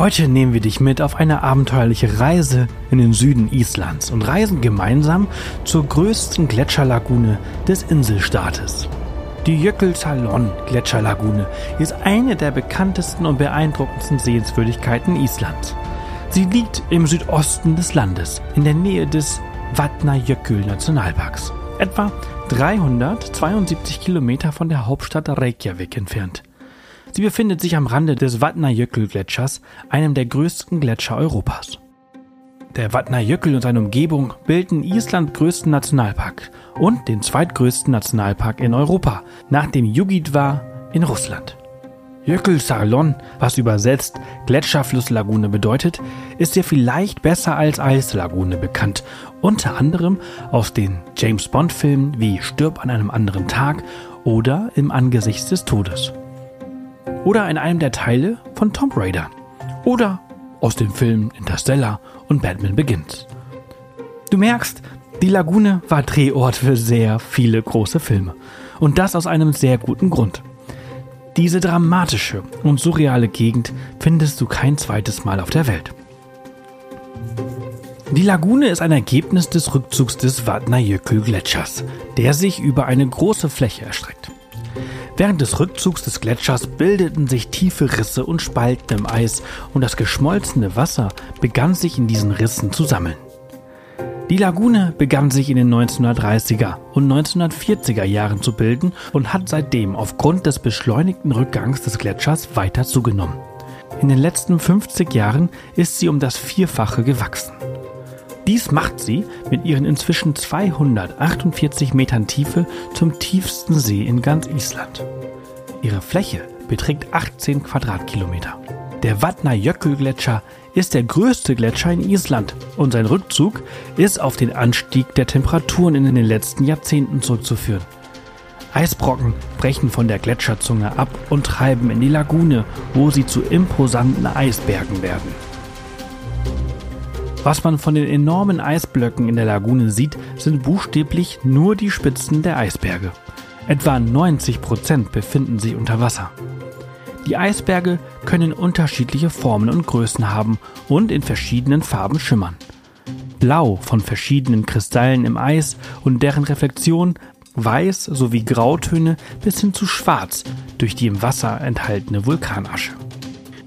Heute nehmen wir dich mit auf eine abenteuerliche Reise in den Süden Islands und reisen gemeinsam zur größten Gletscherlagune des Inselstaates. Die Jökulsárlón Gletscherlagune ist eine der bekanntesten und beeindruckendsten Sehenswürdigkeiten Islands. Sie liegt im Südosten des Landes, in der Nähe des Vatnajökull Nationalparks, etwa 372 Kilometer von der Hauptstadt Reykjavik entfernt. Sie befindet sich am Rande des Vatnajökull-Gletschers, einem der größten Gletscher Europas. Der Vatnajökull und seine Umgebung bilden Islands größten Nationalpark und den zweitgrößten Nationalpark in Europa, nach dem Jugitwa in Russland. Jökulsárlón, was übersetzt Gletscherflusslagune bedeutet, ist dir vielleicht besser als Eislagune bekannt, unter anderem aus den James Bond Filmen wie Stirb an einem anderen Tag oder im Angesicht des Todes oder in einem der Teile von Tomb Raider oder aus den Filmen Interstellar und Batman Begins. Du merkst, die Lagune war Drehort für sehr viele große Filme. Und das aus einem sehr guten Grund. Diese dramatische und surreale Gegend findest du kein zweites Mal auf der Welt. Die Lagune ist ein Ergebnis des Rückzugs des Vatnajökull-Gletschers, der sich über eine große Fläche erstreckt. Während des Rückzugs des Gletschers bildeten sich tiefe Risse und Spalten im Eis und das geschmolzene Wasser begann sich in diesen Rissen zu sammeln. Die Lagune begann sich in den 1930er und 1940er Jahren zu bilden und hat seitdem aufgrund des beschleunigten Rückgangs des Gletschers weiter zugenommen. In den letzten 50 Jahren ist sie um das Vierfache gewachsen. Dies macht sie mit ihren inzwischen 248 Metern Tiefe zum tiefsten See in ganz Island. Ihre Fläche beträgt 18 Quadratkilometer. Der Vatnajökull-Gletscher ist der größte Gletscher in Island und sein Rückzug ist auf den Anstieg der Temperaturen in den letzten Jahrzehnten zurückzuführen. Eisbrocken brechen von der Gletscherzunge ab und treiben in die Lagune, wo sie zu imposanten Eisbergen werden. Was man von den enormen Eisblöcken in der Lagune sieht, sind buchstäblich nur die Spitzen der Eisberge. Etwa 90 Prozent befinden sich unter Wasser. Die Eisberge können unterschiedliche Formen und Größen haben und in verschiedenen Farben schimmern. Blau von verschiedenen Kristallen im Eis und deren Reflexion, Weiß sowie Grautöne bis hin zu Schwarz durch die im Wasser enthaltene Vulkanasche.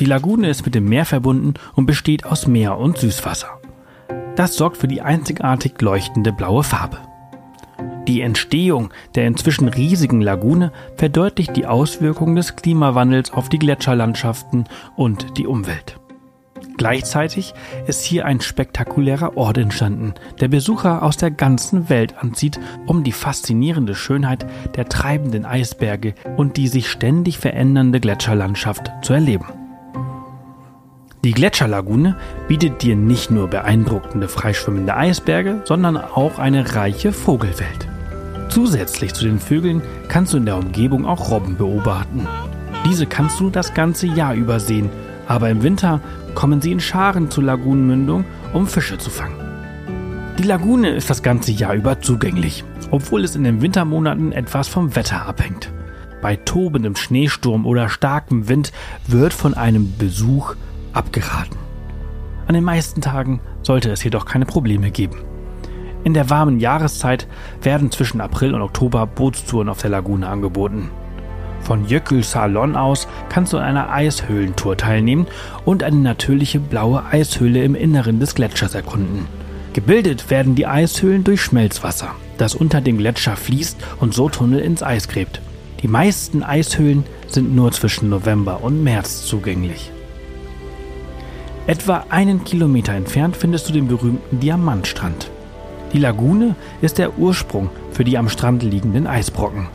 Die Lagune ist mit dem Meer verbunden und besteht aus Meer und Süßwasser. Das sorgt für die einzigartig leuchtende blaue Farbe. Die Entstehung der inzwischen riesigen Lagune verdeutlicht die Auswirkungen des Klimawandels auf die Gletscherlandschaften und die Umwelt. Gleichzeitig ist hier ein spektakulärer Ort entstanden, der Besucher aus der ganzen Welt anzieht, um die faszinierende Schönheit der treibenden Eisberge und die sich ständig verändernde Gletscherlandschaft zu erleben. Die Gletscherlagune bietet dir nicht nur beeindruckende freischwimmende Eisberge, sondern auch eine reiche Vogelwelt. Zusätzlich zu den Vögeln kannst du in der Umgebung auch Robben beobachten. Diese kannst du das ganze Jahr über sehen, aber im Winter kommen sie in Scharen zur Lagunenmündung, um Fische zu fangen. Die Lagune ist das ganze Jahr über zugänglich, obwohl es in den Wintermonaten etwas vom Wetter abhängt. Bei tobendem Schneesturm oder starkem Wind wird von einem Besuch abgeraten. An den meisten Tagen sollte es jedoch keine Probleme geben. In der warmen Jahreszeit werden zwischen April und Oktober Bootstouren auf der Lagune angeboten. Von Jökül Salon aus kannst du an einer Eishöhlentour teilnehmen und eine natürliche blaue Eishöhle im Inneren des Gletschers erkunden. Gebildet werden die Eishöhlen durch Schmelzwasser, das unter dem Gletscher fließt und so Tunnel ins Eis gräbt. Die meisten Eishöhlen sind nur zwischen November und März zugänglich. Etwa einen Kilometer entfernt findest du den berühmten Diamantstrand. Die Lagune ist der Ursprung für die am Strand liegenden Eisbrocken.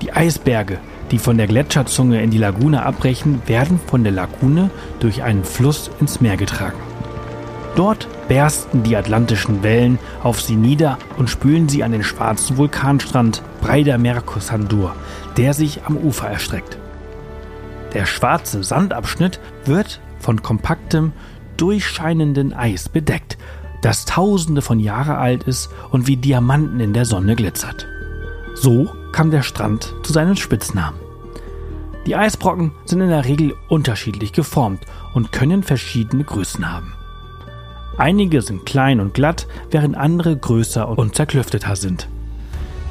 Die Eisberge, die von der Gletscherzunge in die Lagune abbrechen, werden von der Lagune durch einen Fluss ins Meer getragen. Dort bersten die atlantischen Wellen auf sie nieder und spülen sie an den schwarzen Vulkanstrand Breida Mercosandur, der sich am Ufer erstreckt. Der schwarze Sandabschnitt wird von kompaktem, durchscheinenden Eis bedeckt, das tausende von Jahre alt ist und wie Diamanten in der Sonne glitzert. So kam der Strand zu seinen Spitznamen. Die Eisbrocken sind in der Regel unterschiedlich geformt und können verschiedene Größen haben. Einige sind klein und glatt, während andere größer und zerklüfteter sind.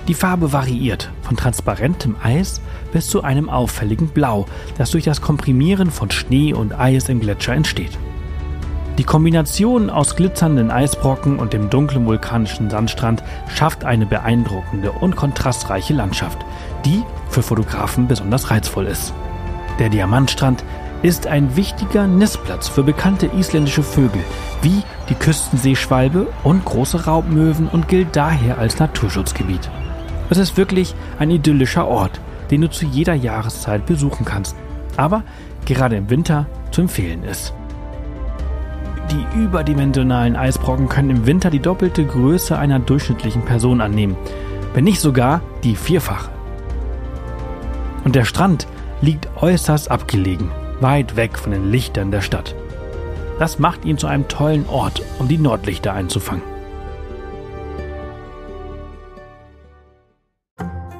Die Farbe variiert von transparentem Eis bis zu einem auffälligen Blau, das durch das Komprimieren von Schnee und Eis im Gletscher entsteht. Die Kombination aus glitzernden Eisbrocken und dem dunklen vulkanischen Sandstrand schafft eine beeindruckende und kontrastreiche Landschaft, die für Fotografen besonders reizvoll ist. Der Diamantstrand ist ein wichtiger Nistplatz für bekannte isländische Vögel wie die Küstenseeschwalbe und große Raubmöwen und gilt daher als Naturschutzgebiet. Es ist wirklich ein idyllischer Ort, den du zu jeder Jahreszeit besuchen kannst, aber gerade im Winter zu empfehlen ist. Die überdimensionalen Eisbrocken können im Winter die doppelte Größe einer durchschnittlichen Person annehmen, wenn nicht sogar die vierfache. Und der Strand liegt äußerst abgelegen, weit weg von den Lichtern der Stadt. Das macht ihn zu einem tollen Ort, um die Nordlichter einzufangen.